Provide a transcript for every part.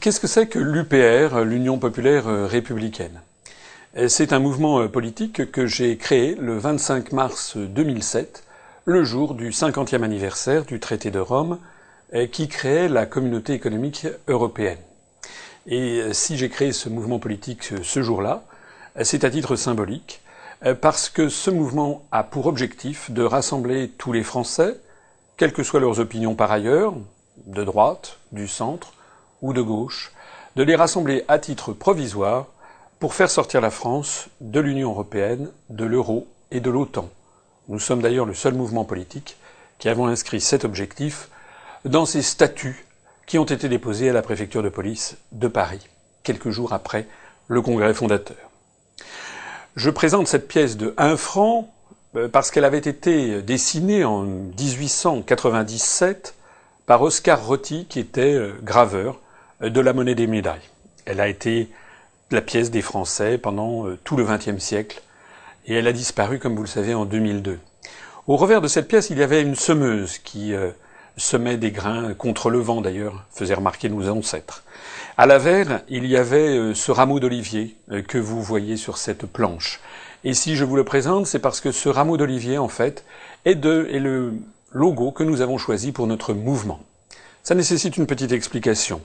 Qu'est-ce que c'est que l'UPR, l'Union populaire républicaine? C'est un mouvement politique que j'ai créé le 25 mars 2007, le jour du 50e anniversaire du traité de Rome, qui créait la communauté économique européenne. Et si j'ai créé ce mouvement politique ce jour-là, c'est à titre symbolique, parce que ce mouvement a pour objectif de rassembler tous les Français, quelles que soient leurs opinions par ailleurs, de droite, du centre ou de gauche, de les rassembler à titre provisoire pour faire sortir la France de l'Union européenne, de l'euro et de l'OTAN. Nous sommes d'ailleurs le seul mouvement politique qui avons inscrit cet objectif dans ces statuts qui ont été déposés à la préfecture de police de Paris, quelques jours après le congrès fondateur. Je présente cette pièce de 1 franc euh, parce qu'elle avait été dessinée en 1897 par Oscar Rotti, qui était euh, graveur de la monnaie des médailles. Elle a été la pièce des Français pendant tout le XXe siècle, et elle a disparu, comme vous le savez, en 2002. Au revers de cette pièce, il y avait une semeuse qui semait des grains contre le vent, d'ailleurs, faisait remarquer nos ancêtres. À l'avers, il y avait ce rameau d'olivier que vous voyez sur cette planche. Et si je vous le présente, c'est parce que ce rameau d'olivier, en fait, est le logo que nous avons choisi pour notre mouvement. Ça nécessite une petite explication.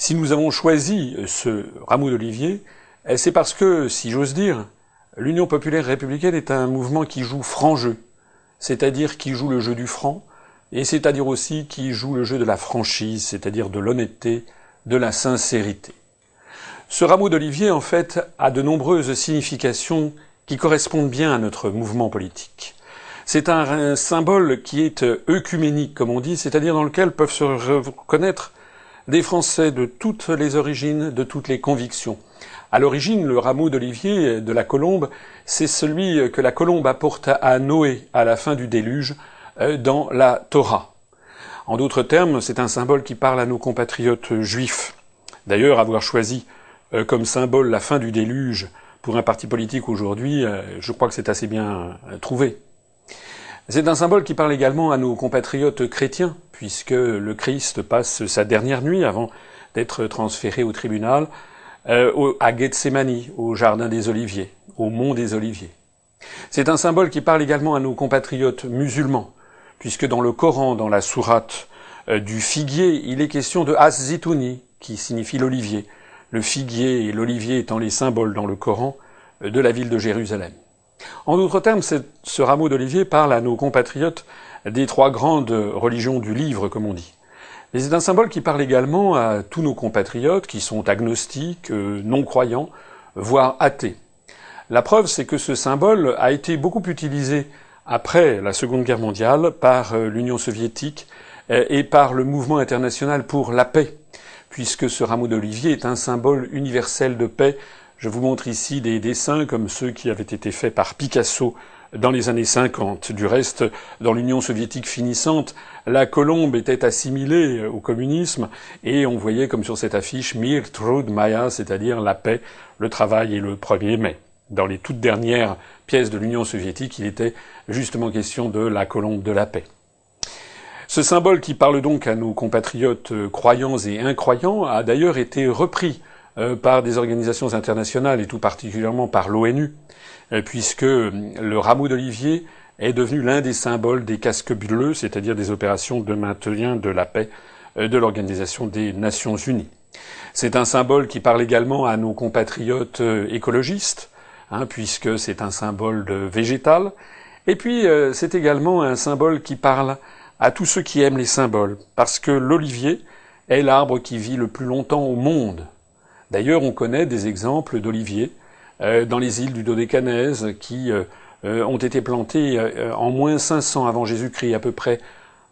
Si nous avons choisi ce rameau d'olivier, eh, c'est parce que, si j'ose dire, l'Union populaire républicaine est un mouvement qui joue franc jeu, c'est-à-dire qui joue le jeu du franc, et c'est-à-dire aussi qui joue le jeu de la franchise, c'est-à-dire de l'honnêteté, de la sincérité. Ce rameau d'olivier, en fait, a de nombreuses significations qui correspondent bien à notre mouvement politique. C'est un, symbole qui est œcuménique, comme on dit, c'est-à-dire dans lequel peuvent se reconnaître des Français de toutes les origines, de toutes les convictions. À l'origine, le rameau d'olivier de la colombe, c'est celui que la colombe apporte à Noé à la fin du déluge euh, dans la Torah. En d'autres termes, c'est un symbole qui parle à nos compatriotes juifs. D'ailleurs, avoir choisi euh, comme symbole la fin du déluge pour un parti politique aujourd'hui, euh, je crois que c'est assez bien trouvé. C'est un symbole qui parle également à nos compatriotes chrétiens, puisque le Christ passe sa dernière nuit avant d'être transféré au tribunal euh, à Gethsemane, au jardin des Oliviers, au mont des Oliviers. C'est un symbole qui parle également à nos compatriotes musulmans, puisque dans le Coran, dans la sourate du figuier, il est question de Az-Zitouni, qui signifie l'olivier, le figuier et l'olivier étant les symboles dans le Coran euh, de la ville de Jérusalem. En d'autres termes, ce rameau d'olivier parle à nos compatriotes des trois grandes religions du livre, comme on dit. Mais c'est un symbole qui parle également à tous nos compatriotes qui sont agnostiques, euh, non-croyants, voire athées. La preuve, c'est que ce symbole a été beaucoup utilisé après la Seconde Guerre mondiale par euh, l'Union soviétique et par le mouvement international pour la paix puisque ce rameau d'olivier est un symbole universel de paix. Je vous montre ici des dessins comme ceux qui avaient été faits par Picasso dans les années 50. Du reste, dans l'Union soviétique finissante, la colombe était assimilée au communisme et on voyait comme sur cette affiche Mir Trud Maya, c'est-à-dire la paix, le travail et le 1er mai. Dans les toutes dernières pièces de l'Union soviétique, il était justement question de la colombe de la paix. Ce symbole qui parle donc à nos compatriotes croyants et incroyants a d'ailleurs été repris par des organisations internationales et tout particulièrement par l'ONU, euh, puisque le rameau d'olivier est devenu l'un des symboles des casques bleus, c'est-à-dire des opérations de maintien de la paix de l'Organisation des Nations Unies. C'est un symbole qui parle également à nos compatriotes écologistes, hein, puisque c'est un symbole végétal. Et puis c'est également un symbole qui parle à tous ceux qui aiment les symboles, parce que l'olivier est l'arbre qui vit le plus longtemps au monde. D'ailleurs, on connaît des exemples d'oliviers euh, dans les îles du Dodécanèse qui euh, euh, ont été plantés en moins 500 avant Jésus-Christ, à peu près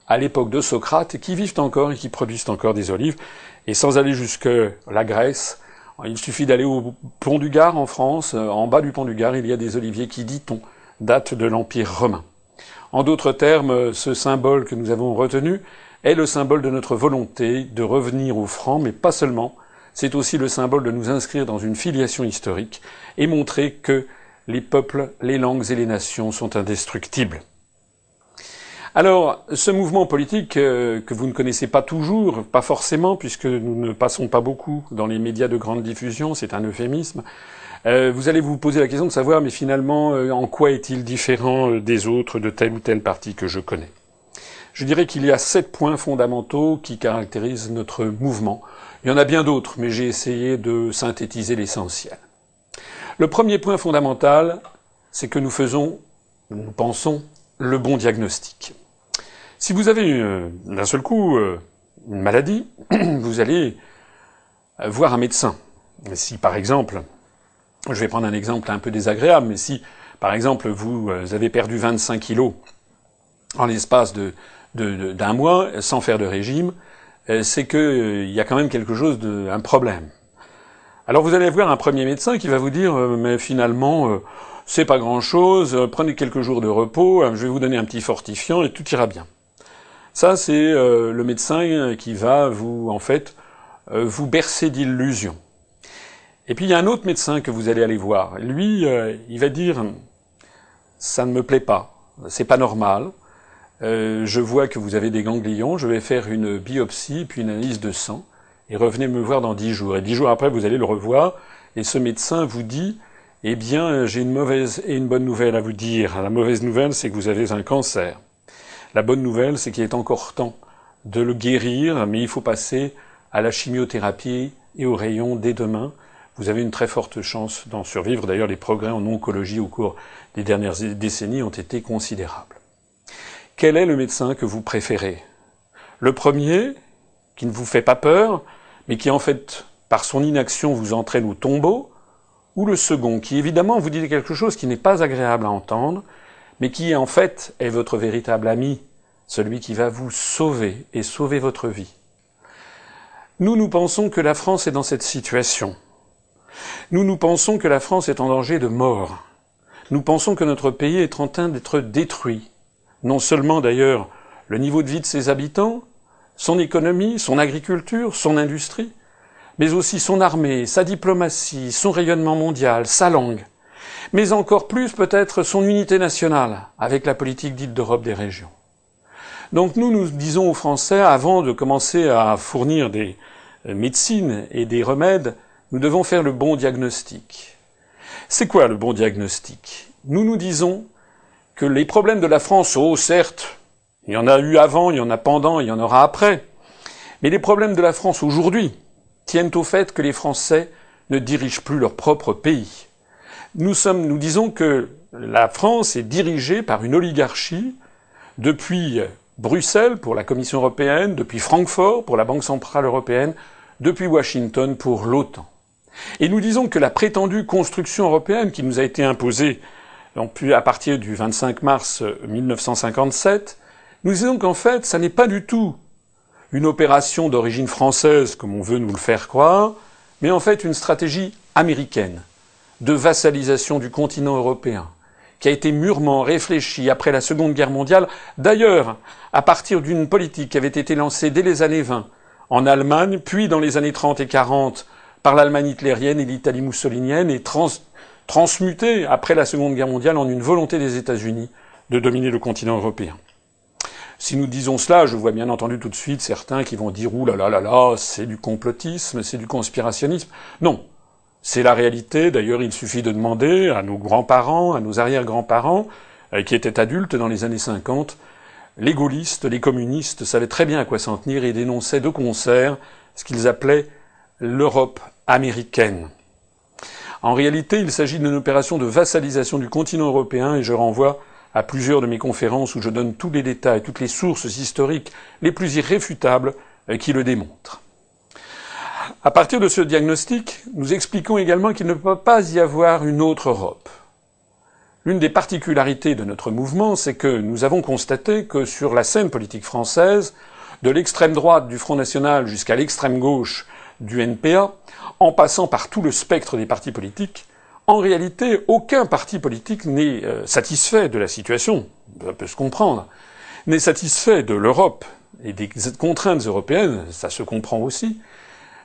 à l'époque de Socrate, qui vivent encore et qui produisent encore des olives. Et sans aller jusque la Grèce, il suffit d'aller au pont du Gard en France. En bas du pont du Gard, il y a des oliviers qui, dit-on, datent de l'Empire romain. En d'autres termes, ce symbole que nous avons retenu est le symbole de notre volonté de revenir au franc, mais pas seulement. C'est aussi le symbole de nous inscrire dans une filiation historique et montrer que les peuples, les langues et les nations sont indestructibles. Alors, ce mouvement politique euh, que vous ne connaissez pas toujours, pas forcément, puisque nous ne passons pas beaucoup dans les médias de grande diffusion, c'est un euphémisme, euh, vous allez vous poser la question de savoir, mais finalement, euh, en quoi est-il différent des autres de tel ou tel parti que je connais? Je dirais qu'il y a sept points fondamentaux qui caractérisent notre mouvement. Il y en a bien d'autres, mais j'ai essayé de synthétiser l'essentiel. Le premier point fondamental, c'est que nous faisons, nous pensons, le bon diagnostic. Si vous avez euh, d'un seul coup euh, une maladie, vous allez euh, voir un médecin. Si par exemple, je vais prendre un exemple un peu désagréable, mais si par exemple vous avez perdu 25 kilos en l'espace d'un mois sans faire de régime, c'est qu'il y a quand même quelque chose un problème. Alors vous allez voir un premier médecin qui va vous dire, mais finalement, c'est pas grand chose, prenez quelques jours de repos, je vais vous donner un petit fortifiant et tout ira bien. Ça, c'est euh, le médecin qui va vous, en fait, euh, vous bercer d'illusions. Et puis il y a un autre médecin que vous allez aller voir. Lui, euh, il va dire ça ne me plaît pas, c'est pas normal. Je vois que vous avez des ganglions, je vais faire une biopsie puis une analyse de sang et revenez me voir dans dix jours. Et dix jours après, vous allez le revoir et ce médecin vous dit eh bien, j'ai une mauvaise et une bonne nouvelle à vous dire. La mauvaise nouvelle, c'est que vous avez un cancer. La bonne nouvelle, c'est qu'il est encore temps de le guérir, mais il faut passer à la chimiothérapie et au rayon dès demain. Vous avez une très forte chance d'en survivre. D'ailleurs, les progrès en oncologie au cours des dernières décennies ont été considérables. Quel est le médecin que vous préférez? Le premier, qui ne vous fait pas peur, mais qui en fait, par son inaction, vous entraîne au tombeau, ou le second, qui évidemment vous dit quelque chose qui n'est pas agréable à entendre, mais qui en fait est votre véritable ami, celui qui va vous sauver et sauver votre vie. Nous, nous pensons que la France est dans cette situation. Nous, nous pensons que la France est en danger de mort. Nous pensons que notre pays est en train d'être détruit. Non seulement d'ailleurs le niveau de vie de ses habitants, son économie, son agriculture, son industrie, mais aussi son armée, sa diplomatie, son rayonnement mondial, sa langue mais encore plus peut-être son unité nationale avec la politique dite d'Europe des régions. Donc nous, nous disons aux Français, avant de commencer à fournir des euh, médecines et des remèdes, nous devons faire le bon diagnostic. C'est quoi le bon diagnostic? Nous nous disons que les problèmes de la France, oh certes, il y en a eu avant, il y en a pendant, il y en aura après, mais les problèmes de la France aujourd'hui tiennent au fait que les Français ne dirigent plus leur propre pays nous, sommes, nous disons que la France est dirigée par une oligarchie depuis Bruxelles pour la Commission européenne, depuis Francfort pour la Banque centrale européenne, depuis Washington pour l'OTAN. Et nous disons que la prétendue construction européenne qui nous a été imposée à partir du 25 mars 1957, nous disons qu'en fait, ça n'est pas du tout une opération d'origine française, comme on veut nous le faire croire, mais en fait une stratégie américaine de vassalisation du continent européen, qui a été mûrement réfléchi après la Seconde Guerre mondiale, d'ailleurs à partir d'une politique qui avait été lancée dès les années 20 en Allemagne, puis dans les années 30 et 40 par l'Allemagne hitlérienne et l'Italie mussolinienne, et transmutée après la Seconde Guerre mondiale en une volonté des États-Unis de dominer le continent européen. Si nous disons cela, je vois bien entendu tout de suite certains qui vont dire ouh là là là là, c'est du complotisme, c'est du conspirationnisme. Non, c'est la réalité. D'ailleurs, il suffit de demander à nos grands-parents, à nos arrière-grands-parents, euh, qui étaient adultes dans les années 50, les gaullistes, les communistes savaient très bien à quoi s'en tenir et dénonçaient de concert ce qu'ils appelaient l'Europe américaine. En réalité, il s'agit d'une opération de vassalisation du continent européen et je renvoie à plusieurs de mes conférences où je donne tous les détails, toutes les sources historiques les plus irréfutables euh, qui le démontrent. À partir de ce diagnostic, nous expliquons également qu'il ne peut pas y avoir une autre Europe. L'une des particularités de notre mouvement, c'est que nous avons constaté que sur la scène politique française, de l'extrême droite du Front National jusqu'à l'extrême gauche du NPA, en passant par tout le spectre des partis politiques, en réalité, aucun parti politique n'est euh, satisfait de la situation, ça peut se comprendre, n'est satisfait de l'Europe et des contraintes européennes, ça se comprend aussi,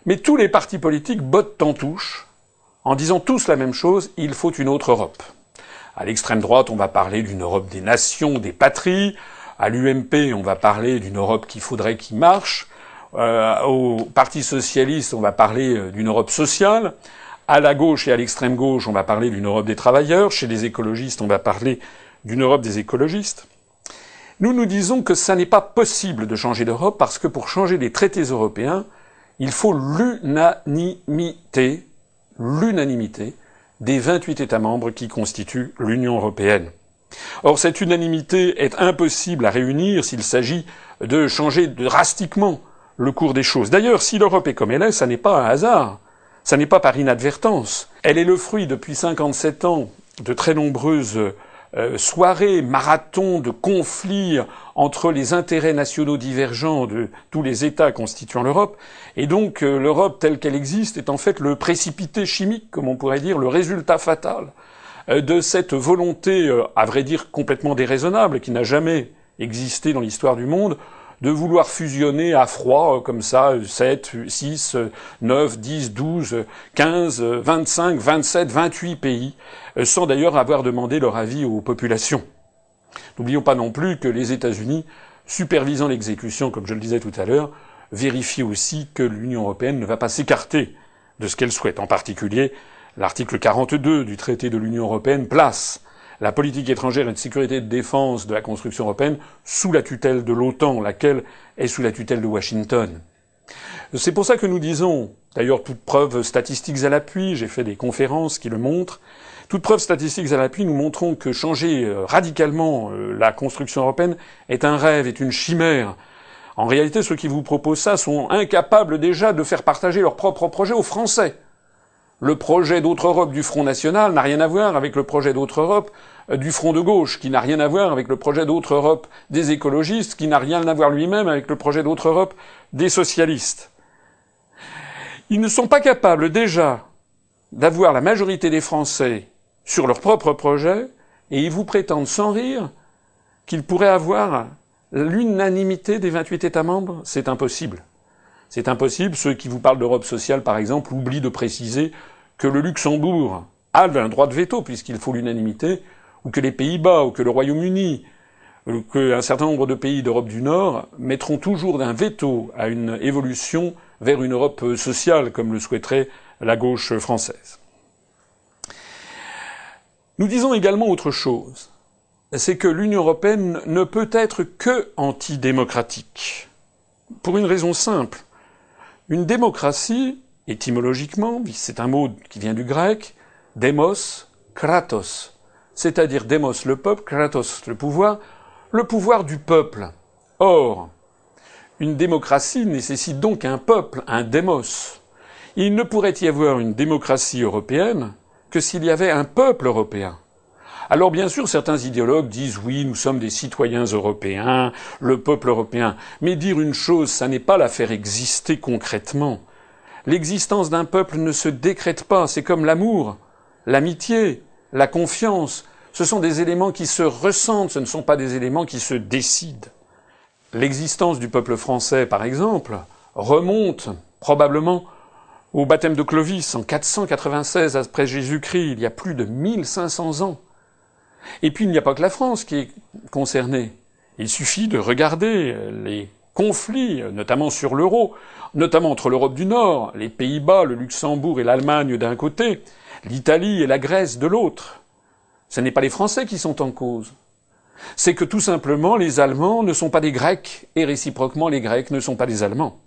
mais tous les partis politiques bottent en touche en disant tous la même chose, il faut une autre Europe. À l'extrême droite, on va parler d'une Europe des nations, des patries. À l'UMP, on va parler d'une Europe qu'il faudrait qu'il marche. Euh, au Parti socialiste, on va parler euh, d'une Europe sociale. À la gauche et à l'extrême gauche, on va parler d'une Europe des travailleurs. Chez les écologistes, on va parler d'une Europe des écologistes. Nous nous disons que ça n'est pas possible de changer d'Europe parce que pour changer les traités européens, il faut l'unanimité, l'unanimité des 28 États membres qui constituent l'Union européenne. Or, cette unanimité est impossible à réunir s'il s'agit de changer drastiquement le cours des choses. D'ailleurs, si l'Europe est comme elle est, ça n'est pas un hasard. Ça n'est pas par inadvertance. Elle est le fruit depuis 57 ans de très nombreuses euh, soirées, marathons de conflits entre les intérêts nationaux divergents de tous les États constituant l'Europe. Et donc euh, l'Europe telle qu'elle existe est en fait le précipité chimique, comme on pourrait dire, le résultat fatal euh, de cette volonté, à vrai dire complètement déraisonnable, qui n'a jamais existé dans l'histoire du monde, de vouloir fusionner à froid, comme ça, 7, 6, 9, 10, 12, 15, 25, 27, 28 pays, euh, sans d'ailleurs avoir demandé leur avis aux populations. N'oublions pas non plus que les États-Unis, supervisant l'exécution, comme je le disais tout à l'heure, vérifient aussi que l'Union européenne ne va pas s'écarter de ce qu'elle souhaite. En particulier, l'article 42 du traité de l'Union européenne place la politique étrangère et de sécurité et de défense de la construction européenne sous la tutelle de l'OTAN, laquelle est sous la tutelle de Washington. C'est pour ça que nous disons, d'ailleurs toute preuve statistiques à l'appui, j'ai fait des conférences qui le montrent, toute preuve statistiques à l'appui, nous montrons que changer euh, radicalement euh, la construction européenne est un rêve, est une chimère. En réalité, ceux qui vous proposent ça sont incapables déjà de faire partager leur propre projet aux Français. Le projet d'autre Europe du Front National n'a rien à voir avec le projet d'autre Europe euh, du Front de gauche, qui n'a rien à voir avec le projet d'autre Europe des écologistes, qui n'a rien à voir lui-même avec le projet d'autre Europe des socialistes. Ils ne sont pas capables déjà d'avoir la majorité des Français sur leur propre projet, et ils vous prétendent sans rire qu'ils pourraient avoir l'unanimité des 28 États membres. C'est impossible. C'est impossible. Ceux qui vous parlent d'Europe sociale, par exemple, oublient de préciser que le Luxembourg a un droit de veto puisqu'il faut l'unanimité, ou que les Pays-Bas, ou que le Royaume-Uni, ou qu'un certain nombre de pays d'Europe du Nord mettront toujours un veto à une évolution vers une Europe sociale, comme le souhaiterait la gauche française. Nous disons également autre chose, c'est que l'Union européenne ne peut être que antidémocratique. Pour une raison simple. Une démocratie, Étymologiquement, c'est un mot qui vient du grec, demos, kratos, c'est-à-dire demos le peuple, kratos le pouvoir, le pouvoir du peuple. Or, une démocratie nécessite donc un peuple, un démos. Il ne pourrait y avoir une démocratie européenne que s'il y avait un peuple européen. Alors bien sûr, certains idéologues disent oui, nous sommes des citoyens européens, le peuple européen. Mais dire une chose, ça n'est pas la faire exister concrètement. L'existence d'un peuple ne se décrète pas, c'est comme l'amour, l'amitié, la confiance. Ce sont des éléments qui se ressentent, ce ne sont pas des éléments qui se décident. L'existence du peuple français, par exemple, remonte probablement au baptême de Clovis en 496 après Jésus-Christ, il y a plus de 1500 ans. Et puis il n'y a pas que la France qui est concernée. Il suffit de regarder les conflits, notamment sur l'euro, notamment entre l'Europe du Nord, les Pays-Bas, le Luxembourg et l'Allemagne d'un côté, l'Italie et la Grèce de l'autre. Ce n'est pas les Français qui sont en cause. C'est que tout simplement les Allemands ne sont pas des Grecs et réciproquement les Grecs ne sont pas des Allemands.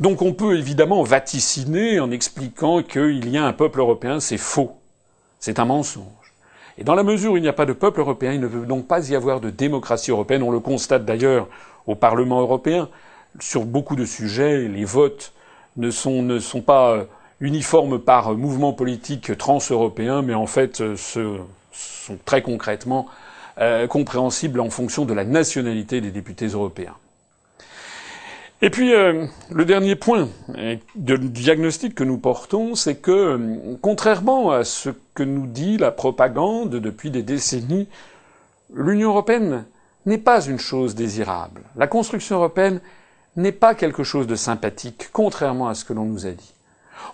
Donc on peut évidemment vaticiner en expliquant qu'il y a un peuple européen, c'est faux. C'est un mensonge. Et dans la mesure où il n'y a pas de peuple européen, il ne veut donc pas y avoir de démocratie européenne. On le constate d'ailleurs au Parlement européen sur beaucoup de sujets, les votes ne sont, pas euh, uniformes par mouvement politique transeuropéen, mais en fait euh, sont très concrètement euh, compréhensibles en fonction de la nationalité des députés européens. Et puis, le dernier point de diagnostic que nous portons, c'est que, contrairement à ce que nous dit la propagande depuis des décennies, l'Union européenne n'est pas une chose désirable. La construction européenne n'est pas quelque chose de sympathique, contrairement à ce que l'on nous a dit.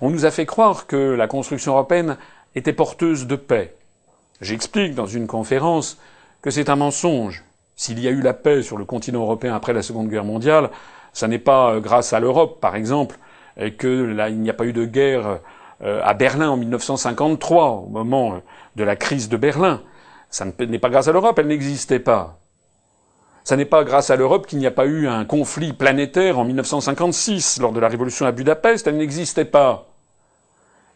On nous a fait croire que la construction européenne était porteuse de paix. J'explique dans une conférence que c'est un mensonge. S'il y a eu la paix sur le continent européen après la Seconde Guerre mondiale, ça n'est pas grâce à l'Europe, par exemple, que là, il n'y a pas eu de guerre à Berlin en 1953, au moment de la crise de Berlin. Ça n'est pas grâce à l'Europe, elle n'existait pas. Ça n'est pas grâce à l'Europe qu'il n'y a pas eu un conflit planétaire en 1956, lors de la révolution à Budapest, elle n'existait pas.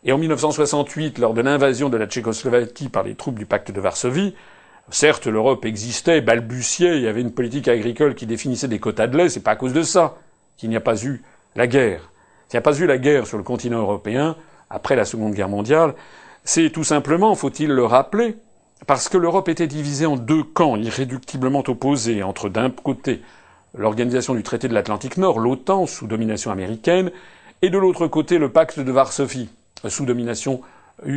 Et en 1968, lors de l'invasion de la Tchécoslovaquie par les troupes du pacte de Varsovie, certes l'Europe existait, balbutiait, il y avait une politique agricole qui définissait des quotas de lait, c'est pas à cause de ça qu'il n'y a pas eu la guerre. S'il n'y a pas eu la guerre sur le continent européen, après la Seconde Guerre mondiale, c'est tout simplement, faut-il le rappeler, parce que l'Europe était divisée en deux camps irréductiblement opposés, entre d'un côté l'organisation du traité de l'Atlantique Nord, l'OTAN, sous domination américaine, et de l'autre côté le pacte de Varsovie, sous domination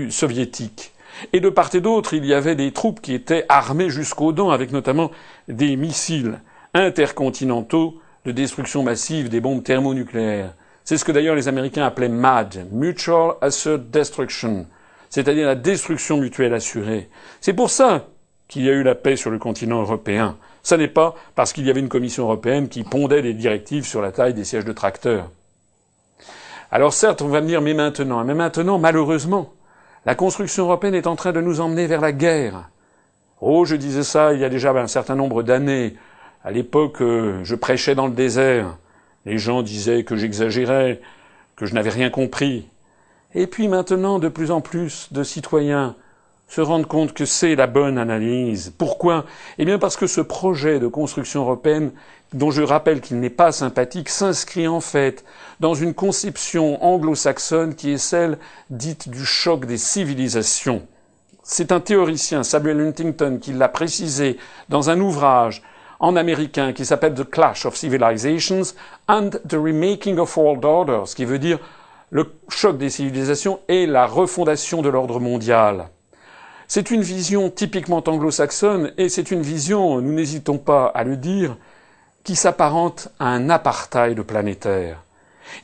soviétique. Et de part et d'autre, il y avait des troupes qui étaient armées jusqu'aux dents, avec notamment des missiles intercontinentaux de destruction massive, des bombes thermonucléaires. C'est ce que d'ailleurs les Américains appelaient MAD, Mutual Assured Destruction, c'est-à-dire la destruction mutuelle assurée. C'est pour ça qu'il y a eu la paix sur le continent européen. Ce n'est pas parce qu'il y avait une Commission européenne qui pondait des directives sur la taille des sièges de tracteurs. Alors certes, on va me dire, mais maintenant, mais maintenant, malheureusement, la construction européenne est en train de nous emmener vers la guerre. Oh, je disais ça il y a déjà un certain nombre d'années. À l'époque, euh, je prêchais dans le désert. Les gens disaient que j'exagérais, que je n'avais rien compris. Et puis maintenant, de plus en plus de citoyens se rendent compte que c'est la bonne analyse. Pourquoi? Eh bien parce que ce projet de construction européenne, dont je rappelle qu'il n'est pas sympathique, s'inscrit en fait dans une conception anglo-saxonne qui est celle dite du choc des civilisations. C'est un théoricien, Samuel Huntington, qui l'a précisé dans un ouvrage en américain qui s'appelle The Clash of Civilizations and the Remaking of World Order, ce qui veut dire le choc des civilisations et la refondation de l'ordre mondial. C'est une vision typiquement anglo-saxonne et c'est une vision, nous n'hésitons pas à le dire, qui s'apparente à un apartheid planétaire.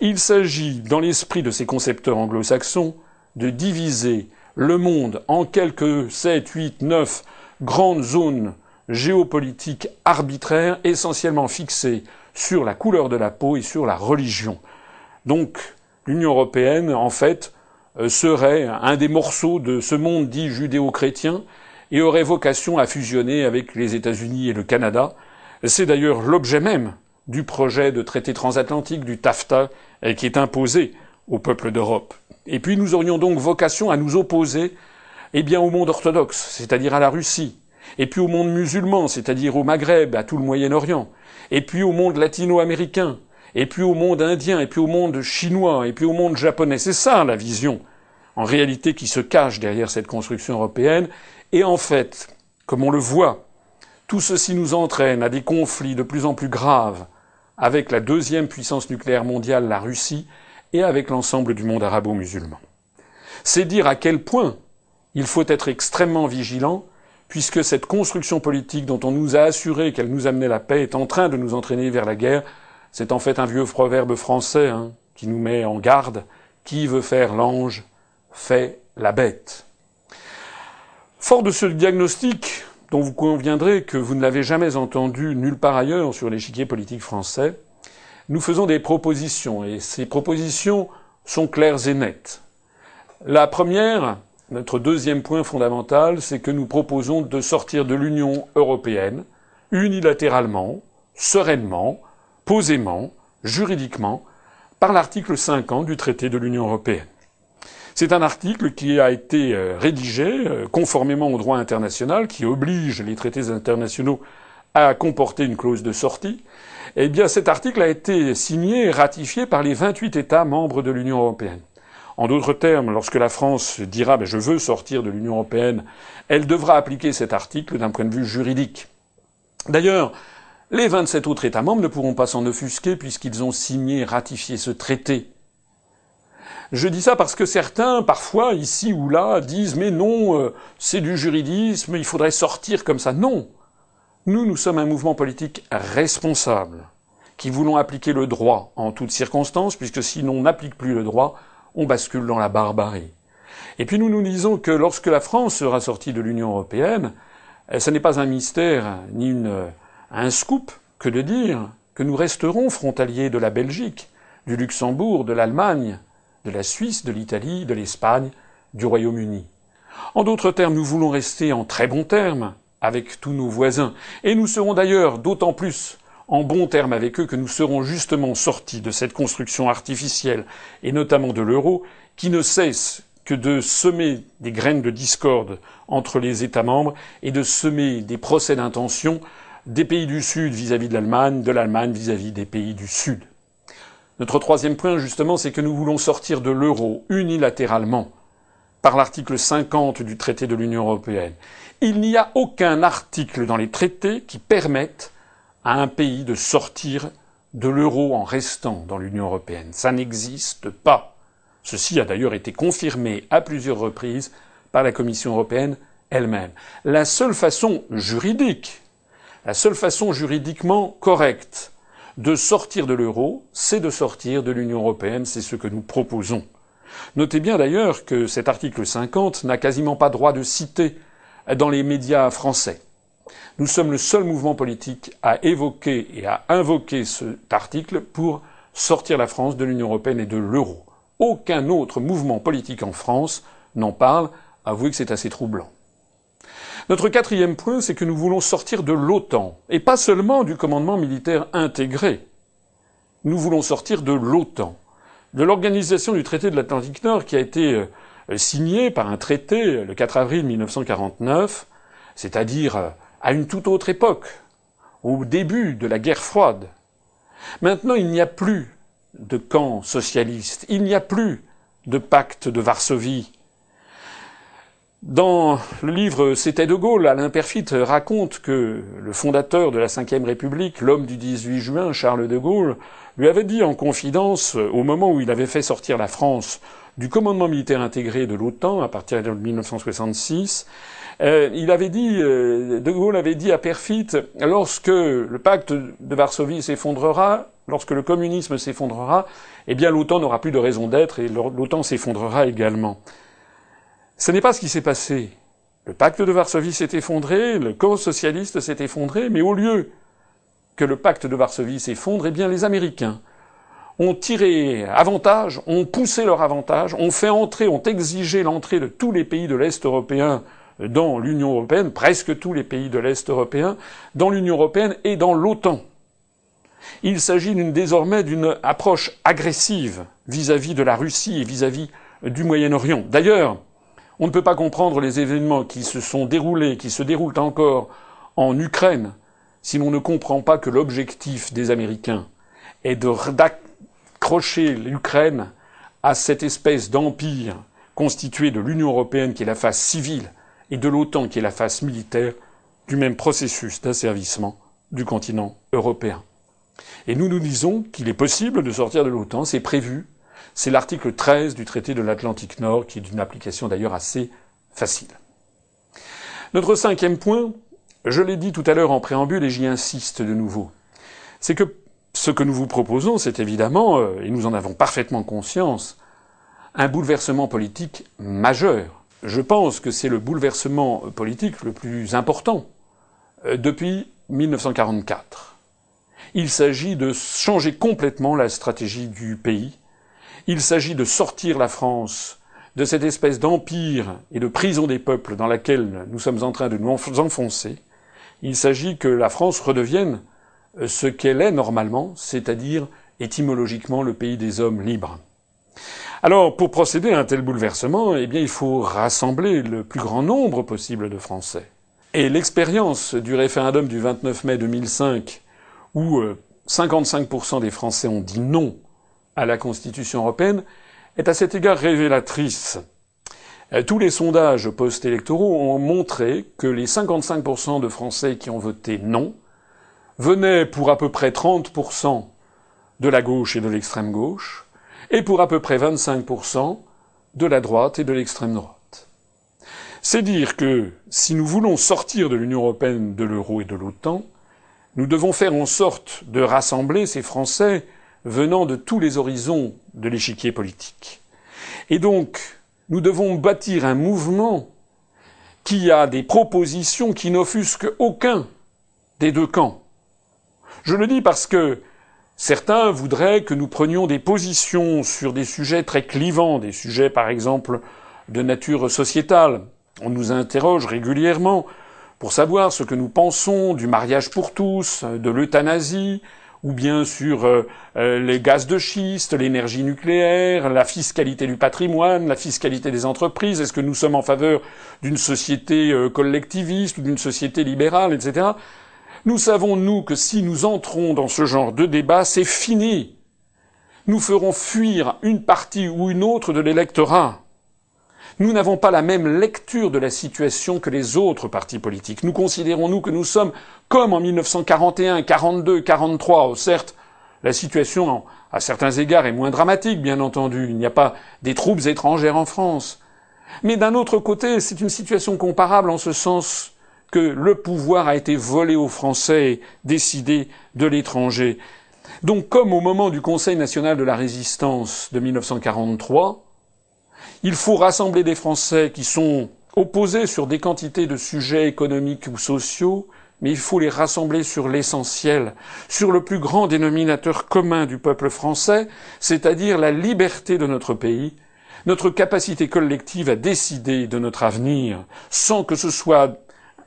Il s'agit, dans l'esprit de ces concepteurs anglo-saxons, de diviser le monde en quelques sept, huit, neuf grandes zones géopolitiques arbitraires, essentiellement fixées sur la couleur de la peau et sur la religion. Donc, l'Union européenne, en fait, euh, serait un des morceaux de ce monde dit judéo-chrétien et aurait vocation à fusionner avec les États-Unis et le Canada. C'est d'ailleurs l'objet même du projet de traité transatlantique du TAFTA qui est imposé au peuple d'Europe. Et puis nous aurions donc vocation à nous opposer eh bien au monde orthodoxe, c'est-à-dire à la Russie, et puis au monde musulman, c'est-à-dire au Maghreb, à tout le Moyen-Orient, et puis au monde latino-américain, et puis au monde indien, et puis au monde chinois, et puis au monde japonais. C'est ça la vision, en réalité, qui se cache derrière cette construction européenne. Et en fait, comme on le voit, tout ceci nous entraîne à des conflits de plus en plus graves avec la deuxième puissance nucléaire mondiale, la Russie, et avec l'ensemble du monde arabo-musulman. C'est dire à quel point il faut être extrêmement vigilant, puisque cette construction politique dont on nous a assuré qu'elle nous amenait la paix est en train de nous entraîner vers la guerre c'est en fait un vieux proverbe français hein, qui nous met en garde. Qui veut faire l'ange fait la bête. Fort de ce diagnostic, dont vous conviendrez que vous ne l'avez jamais entendu nulle part ailleurs sur l'échiquier politique français, nous faisons des propositions, et ces propositions sont claires et nettes. La première, notre deuxième point fondamental, c'est que nous proposons de sortir de l'Union européenne unilatéralement, sereinement, posément, juridiquement, par l'article 50 du traité de l'Union européenne. C'est un article qui a été euh, rédigé euh, conformément au droit international qui oblige les traités internationaux à comporter une clause de sortie. Eh bien, cet article a été signé et ratifié par les 28 États membres de l'Union européenne. En d'autres termes, lorsque la France dira ben, je veux sortir de l'Union européenne, elle devra appliquer cet article d'un point de vue juridique. D'ailleurs, les 27 autres États membres ne pourront pas s'en offusquer puisqu'ils ont signé et ratifié ce traité. Je dis ça parce que certains, parfois, ici ou là, disent mais non, euh, c'est du juridisme, il faudrait sortir comme ça. Non. Nous, nous sommes un mouvement politique responsable, qui voulons appliquer le droit en toutes circonstances, puisque si l'on n'applique plus le droit, on bascule dans la barbarie. Et puis nous nous disons que lorsque la France sera sortie de l'Union européenne, euh, ce n'est pas un mystère, ni une un scoop que de dire que nous resterons frontaliers de la Belgique, du Luxembourg, de l'Allemagne, de la Suisse, de l'Italie, de l'Espagne, du Royaume-Uni. En d'autres termes, nous voulons rester en très bons termes avec tous nos voisins, et nous serons d'ailleurs d'autant plus en bons termes avec eux que nous serons justement sortis de cette construction artificielle, et notamment de l'euro, qui ne cesse que de semer des graines de discorde entre les États membres et de semer des procès d'intention des pays du Sud vis-à-vis de l'Allemagne, de l'Allemagne vis-à-vis des pays du Sud. Notre troisième point, justement, c'est que nous voulons sortir de l'euro unilatéralement par l'article 50 du traité de l'Union européenne. Il n'y a aucun article dans les traités qui permette à un pays de sortir de l'euro en restant dans l'Union européenne. Ça n'existe pas. Ceci a d'ailleurs été confirmé à plusieurs reprises par la Commission européenne elle-même. La seule façon juridique, la seule façon juridiquement correcte de sortir de l'euro, c'est de sortir de l'Union européenne, c'est ce que nous proposons. Notez bien d'ailleurs que cet article 50 n'a quasiment pas droit de citer dans les médias français. Nous sommes le seul mouvement politique à évoquer et à invoquer cet article pour sortir la France de l'Union européenne et de l'euro. Aucun autre mouvement politique en France n'en parle. Avouez que c'est assez troublant. Notre quatrième point, c'est que nous voulons sortir de l'OTAN, et pas seulement du commandement militaire intégré. Nous voulons sortir de l'OTAN, de l'organisation du traité de l'Atlantique Nord qui a été euh, signé par un traité le 4 avril 1949, c'est-à-dire euh, à une toute autre époque, au début de la guerre froide. Maintenant, il n'y a plus de camp socialiste. Il n'y a plus de pacte de Varsovie. Dans le livre C'était de Gaulle, Alain Perfit raconte que le fondateur de la Ve République, l'homme du 18 juin, Charles de Gaulle, lui avait dit en confidence, au moment où il avait fait sortir la France du commandement militaire intégré de l'OTAN à partir de 1966, euh, il avait dit, euh, De Gaulle avait dit à Perfit, lorsque le pacte de Varsovie s'effondrera, lorsque le communisme s'effondrera, eh bien l'OTAN n'aura plus de raison d'être et l'OTAN s'effondrera également. Ce n'est pas ce qui s'est passé. Le pacte de Varsovie s'est effondré, le camp socialiste s'est effondré, mais au lieu que le pacte de Varsovie s'effondre, eh bien les Américains ont tiré avantage, ont poussé leur avantage, ont fait entrer, ont exigé l'entrée de tous les pays de l'Est européen dans l'Union européenne, presque tous les pays de l'Est européen, dans l'Union européenne et dans l'OTAN. Il s'agit désormais d'une approche agressive vis-à-vis de la Russie et vis-à-vis du Moyen-Orient. D'ailleurs, on ne peut pas comprendre les événements qui se sont déroulés, qui se déroulent encore en Ukraine, si l'on ne comprend pas que l'objectif des Américains est d'accrocher l'Ukraine à cette espèce d'empire constitué de l'Union européenne qui est la face civile et de l'OTAN qui est la face militaire du même processus d'asservissement du continent européen. Et nous nous disons qu'il est possible de sortir de l'OTAN, c'est prévu, c'est l'article 13 du traité de l'Atlantique Nord, qui est d'une application d'ailleurs assez facile. Notre cinquième point, je l'ai dit tout à l'heure en préambule et j'y insiste de nouveau, c'est que ce que nous vous proposons, c'est évidemment, euh, et nous en avons parfaitement conscience, un bouleversement politique majeur je pense que c'est le bouleversement politique le plus important euh, depuis 1944. Il s'agit de changer complètement la stratégie du pays. Il s'agit de sortir la France de cette espèce d'empire et de prison des peuples dans laquelle nous sommes en train de nous enfoncer. Il s'agit que la France redevienne euh, ce qu'elle est normalement, c'est-à-dire étymologiquement le pays des hommes libres. Alors, pour procéder à un tel bouleversement, eh bien, il faut rassembler le plus grand nombre possible de Français. Et l'expérience du référendum du 29 mai 2005, où 55% euh, des Français ont dit non à la Constitution européenne, est à cet égard révélatrice. Euh, tous les sondages post-électoraux ont montré que les 55% de Français qui ont voté non venaient pour à peu près 30% de la gauche et de l'extrême gauche, et pour à peu près 25% de la droite et de l'extrême droite. C'est dire que si nous voulons sortir de l'Union européenne, de l'euro et de l'OTAN, nous devons faire en sorte de rassembler ces Français venant de tous les horizons de l'échiquier politique. Et donc, nous devons bâtir un mouvement qui a des propositions qui n'offusquent aucun des deux camps. Je le dis parce que certains voudraient que nous prenions des positions sur des sujets très clivants, des sujets par exemple de nature sociétale. On nous interroge régulièrement pour savoir ce que nous pensons du mariage pour tous, de l'euthanasie, ou bien sur euh, euh, les gaz de schiste, l'énergie nucléaire, la fiscalité du patrimoine, la fiscalité des entreprises. Est-ce que nous sommes en faveur d'une société euh, collectiviste ou d'une société libérale, etc. Nous savons, nous, que si nous entrons dans ce genre de débat, c'est fini. Nous ferons fuir une partie ou une autre de l'électorat. Nous n'avons pas la même lecture de la situation que les autres partis politiques. Nous considérons, nous, que nous sommes comme en 1941, 42, 43. Certes, la situation, à certains égards, est moins dramatique, bien entendu. Il n'y a pas des troupes étrangères en France. Mais d'un autre côté, c'est une situation comparable en ce sens que le pouvoir a été volé aux Français et décidé de l'étranger. Donc, comme au moment du Conseil national de la résistance de 1943, il faut rassembler des Français qui sont opposés sur des quantités de sujets économiques ou sociaux, mais il faut les rassembler sur l'essentiel, sur le plus grand dénominateur commun du peuple français, c'est-à-dire la liberté de notre pays, notre capacité collective à décider de notre avenir, sans que ce soit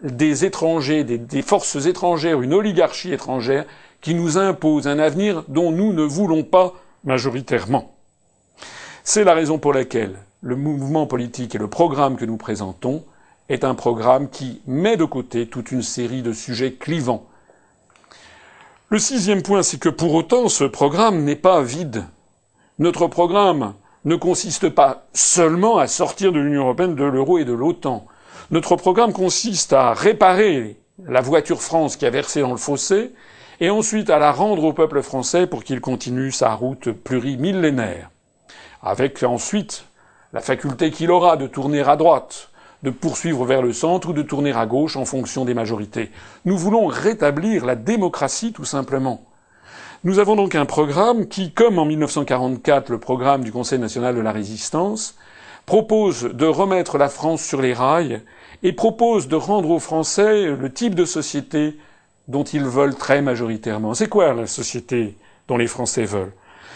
des étrangers, des, forces étrangères, une oligarchie étrangère qui nous impose un avenir dont nous ne voulons pas majoritairement. C'est la raison pour laquelle le mouvement politique et le programme que nous présentons est un programme qui met de côté toute une série de sujets clivants. Le sixième point, c'est que pour autant, ce programme n'est pas vide. Notre programme ne consiste pas seulement à sortir de l'Union européenne, de l'euro et de l'OTAN. Notre programme consiste à réparer la voiture France qui a versé dans le fossé et ensuite à la rendre au peuple français pour qu'il continue sa route plurimillénaire. Avec ensuite la faculté qu'il aura de tourner à droite, de poursuivre vers le centre ou de tourner à gauche en fonction des majorités. Nous voulons rétablir la démocratie tout simplement. Nous avons donc un programme qui, comme en 1944 le programme du Conseil national de la résistance, propose de remettre la France sur les rails et propose de rendre aux Français le type de société dont ils veulent très majoritairement. C'est quoi la société dont les Français veulent?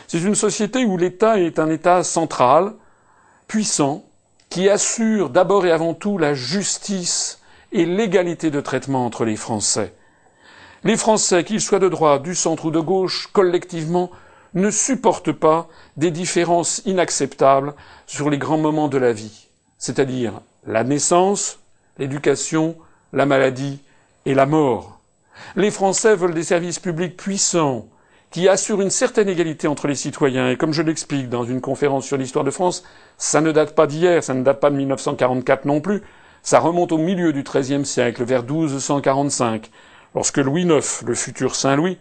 C'est une société où l'État est un État central, puissant qui assure d'abord et avant tout la justice et l'égalité de traitement entre les Français. Les Français, qu'ils soient de droite, du centre ou de gauche, collectivement, ne supportent pas des différences inacceptables sur les grands moments de la vie, c'est-à-dire la naissance, l'éducation, la maladie et la mort. Les Français veulent des services publics puissants, qui assure une certaine égalité entre les citoyens. Et comme je l'explique dans une conférence sur l'histoire de France, ça ne date pas d'hier, ça ne date pas de 1944 non plus, ça remonte au milieu du XIIIe siècle, vers 1245, lorsque Louis IX, le futur Saint-Louis,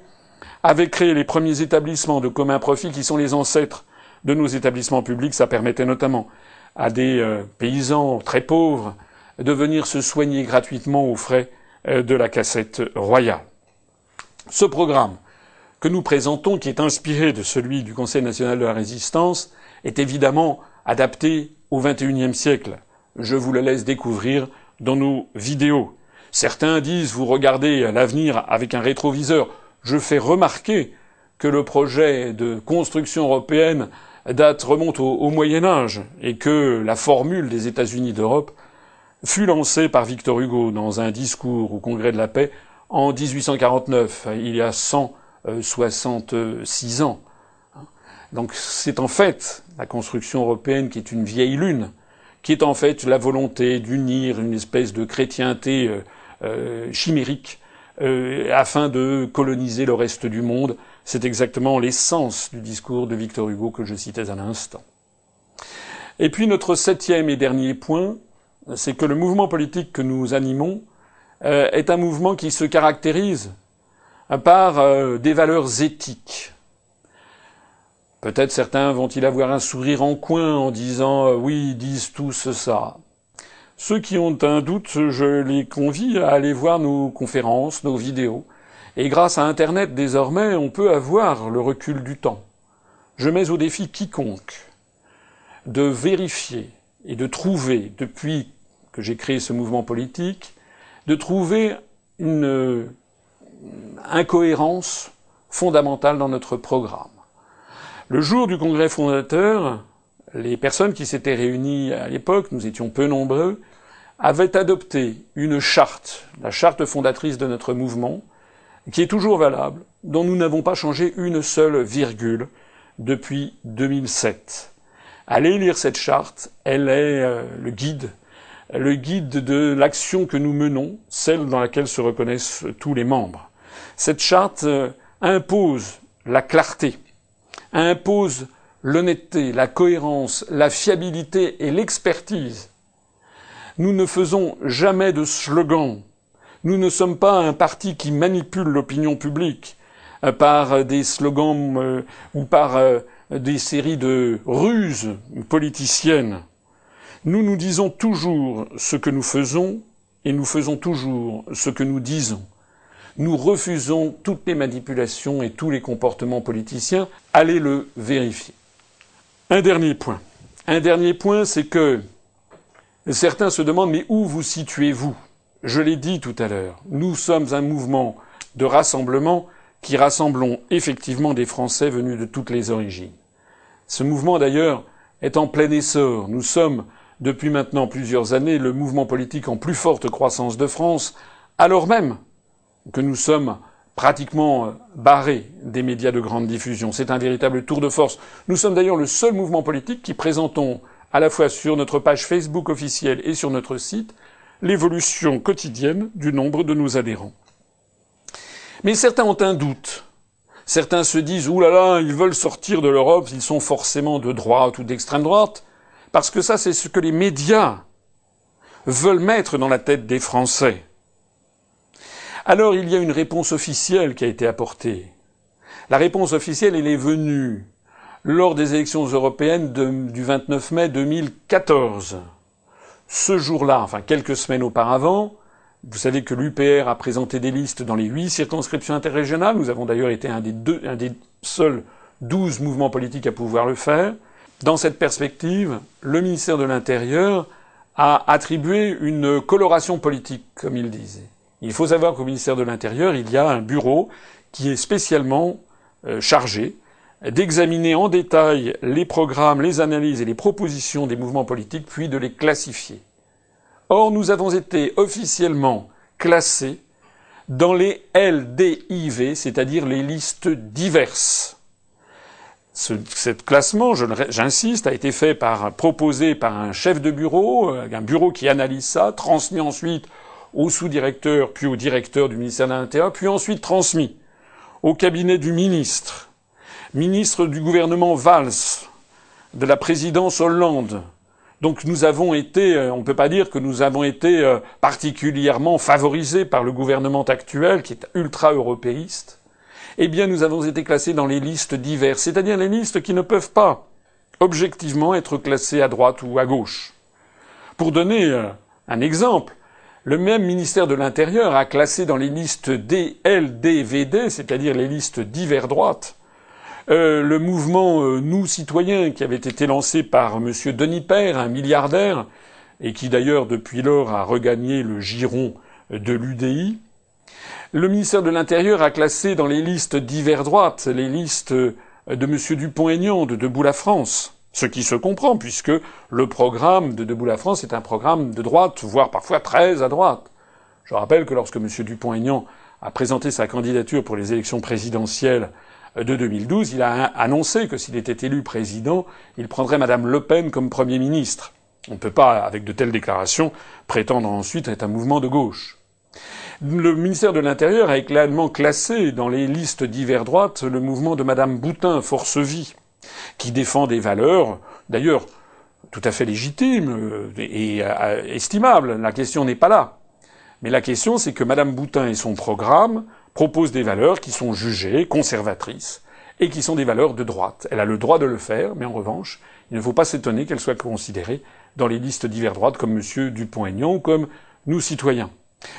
avait créé les premiers établissements de commun profit qui sont les ancêtres de nos établissements publics. Ça permettait notamment à des euh, paysans très pauvres de venir se soigner gratuitement aux frais euh, de la cassette royale. Ce programme, que nous présentons, qui est inspiré de celui du Conseil national de la résistance, est évidemment adapté au XXIe siècle. Je vous le laisse découvrir dans nos vidéos. Certains disent vous regardez l'avenir avec un rétroviseur. Je fais remarquer que le projet de construction européenne date remonte au, au Moyen Âge et que la formule des États-Unis d'Europe fut lancée par Victor Hugo dans un discours au Congrès de la paix en 1849, il y a 100 66 euh, ans. Donc c'est en fait la construction européenne qui est une vieille lune, qui est en fait la volonté d'unir une espèce de chrétienté euh, euh, chimérique afin de coloniser le reste du monde. C'est exactement l'essence du discours de Victor Hugo que je citais à l'instant. Et puis notre septième et dernier point, c'est que le mouvement politique que nous animons est un mouvement qui se caractérise par euh, des valeurs éthiques. Peut-être certains vont-ils avoir un sourire en coin en disant euh, oui, disent tous ça. Ceux qui ont un doute, je les convie à aller voir nos conférences, nos vidéos. Et grâce à Internet, désormais, on peut avoir le recul du temps. Je mets au défi quiconque de vérifier et de trouver, depuis que j'ai créé ce mouvement politique, de trouver une incohérence fondamentale dans notre programme. Le jour du congrès fondateur, les personnes qui s'étaient réunies à l'époque, nous étions peu nombreux, avaient adopté une charte, la charte fondatrice de notre mouvement, qui est toujours valable, dont nous n'avons pas changé une seule virgule depuis 2007. Allez lire cette charte, elle est euh, le guide, le guide de l'action que nous menons, celle dans laquelle se reconnaissent tous les membres. Cette charte euh, impose la clarté, impose l'honnêteté, la cohérence, la fiabilité et l'expertise. Nous ne faisons jamais de slogans. Nous ne sommes pas un parti qui manipule l'opinion publique euh, par des slogans ou par des séries de ruses politiciennes. Nous nous disons toujours ce que nous faisons et nous faisons toujours ce que nous disons. Nous refusons toutes les manipulations et tous les comportements politiciens. Allez le vérifier. Un dernier point. Un dernier point, c'est que certains se demandent mais où vous situez-vous? Je l'ai dit tout à l'heure. Nous sommes un mouvement de rassemblement qui rassemblons effectivement des Français venus de toutes les origines. Ce mouvement, d'ailleurs, est en plein essor. Nous sommes, depuis maintenant plusieurs années, le mouvement politique en plus forte croissance de France, alors même que nous sommes pratiquement barrés des médias de grande diffusion. C'est un véritable tour de force. Nous sommes d'ailleurs le seul mouvement politique qui présentons à la fois sur notre page Facebook officielle et sur notre site l'évolution quotidienne du nombre de nos adhérents. Mais certains ont un doute. Certains se disent Ouh là là, ils veulent sortir de l'Europe, ils sont forcément de droite ou d'extrême droite, parce que ça, c'est ce que les médias veulent mettre dans la tête des Français. Alors il y a une réponse officielle qui a été apportée. La réponse officielle, elle est venue lors des élections européennes du 29 mai 2014. Ce jour-là, enfin quelques semaines auparavant, vous savez que l'UPR a présenté des listes dans les huit circonscriptions interrégionales. Nous avons d'ailleurs été un des, deux, un des seuls douze mouvements politiques à pouvoir le faire. Dans cette perspective, le ministère de l'Intérieur a attribué une coloration politique, comme il disait. Il faut savoir qu'au ministère de l'Intérieur, il y a un bureau qui est spécialement euh, chargé d'examiner en détail les programmes, les analyses et les propositions des mouvements politiques, puis de les classifier. Or, nous avons été officiellement classés dans les LDIV, c'est-à-dire les listes diverses. Ce classement, j'insiste, a été fait par, proposé par un chef de bureau, euh, un bureau qui analyse ça, transmis ensuite au sous-directeur, puis au directeur du ministère de l'Intérieur, puis ensuite transmis au cabinet du ministre, ministre du gouvernement Valls, de la présidence Hollande, donc nous avons été, euh, on ne peut pas dire que nous avons été euh, particulièrement favorisés par le gouvernement actuel, qui est ultra-européiste. Eh bien, nous avons été classés dans les listes diverses, c'est-à-dire les listes qui ne peuvent pas objectivement être classées à droite ou à gauche. Pour donner euh, un exemple, le même ministère de l'Intérieur a classé dans les listes DLDVD, c'est-à-dire les listes divers droites, euh, le mouvement euh, Nous citoyens qui avait été lancé par M. Denis Père, un milliardaire, et qui d'ailleurs depuis lors a regagné le giron de l'UDI. Le ministère de l'Intérieur a classé dans les listes divers droites les listes de M. Dupont-Aignan de Debout la France. Ce qui se comprend, puisque le programme de Debout la France est un programme de droite, voire parfois très à droite. Je rappelle que lorsque M. Dupont-Aignan a présenté sa candidature pour les élections présidentielles de 2012, il a annoncé que s'il était élu président, il prendrait Madame Le Pen comme Premier ministre. On ne peut pas, avec de telles déclarations, prétendre ensuite être un mouvement de gauche. Le ministère de l'Intérieur a également classé dans les listes divers droites le mouvement de Madame Boutin, Force Vie, qui défend des valeurs, d'ailleurs, tout à fait légitimes et euh, estimables. La question n'est pas là. Mais la question, c'est que Madame Boutin et son programme propose des valeurs qui sont jugées conservatrices et qui sont des valeurs de droite. Elle a le droit de le faire, mais en revanche, il ne faut pas s'étonner qu'elle soit considérée dans les listes divers droites comme M. Dupont-Aignan ou comme nous citoyens.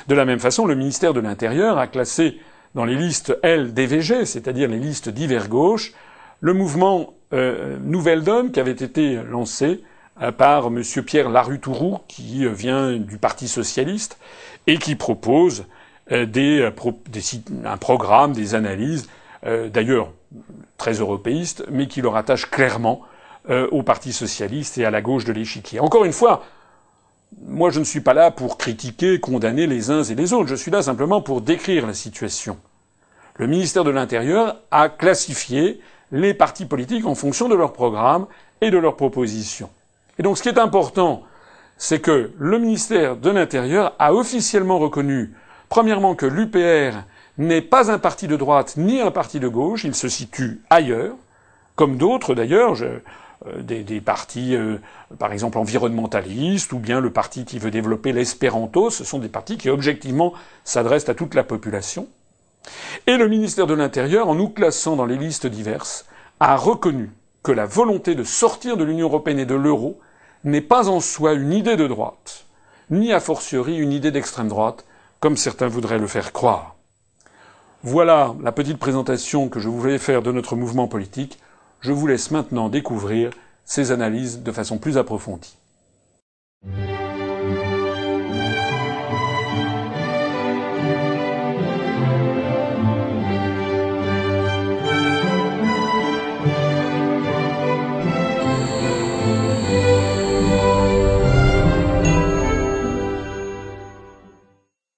De la même façon, le ministère de l'Intérieur a classé dans les listes LDVG, c'est-à-dire les listes divers gauche, le mouvement euh, Nouvelle Donne qui avait été lancé euh, par M. Pierre Larutourou, qui euh, vient du Parti socialiste et qui propose un programme, des analyses, d'ailleurs très européistes, mais qui le rattachent clairement au Parti socialiste et à la gauche de l'échiquier. Encore une fois, moi je ne suis pas là pour critiquer, condamner les uns et les autres, je suis là simplement pour décrire la situation. Le ministère de l'Intérieur a classifié les partis politiques en fonction de leur programme et de leurs propositions. Et donc ce qui est important, c'est que le ministère de l'Intérieur a officiellement reconnu, premièrement, que l'UPR n'est pas un parti de droite ni un parti de gauche, il se situe ailleurs, comme d'autres d'ailleurs, euh, des, partis, euh, par exemple environnementalistes, ou bien le parti qui veut développer l'espéranto, ce sont des partis qui objectivement s'adressent à toute la population. Et le ministère de l'Intérieur, en nous classant dans les listes diverses, a reconnu que la volonté de sortir de l'Union européenne et de l'euro n'est pas en soi une idée de droite, ni a fortiori une idée d'extrême droite, comme certains voudraient le faire croire. Voilà la petite présentation que je voulais faire de notre mouvement politique. Je vous laisse maintenant découvrir ces analyses de façon plus approfondie.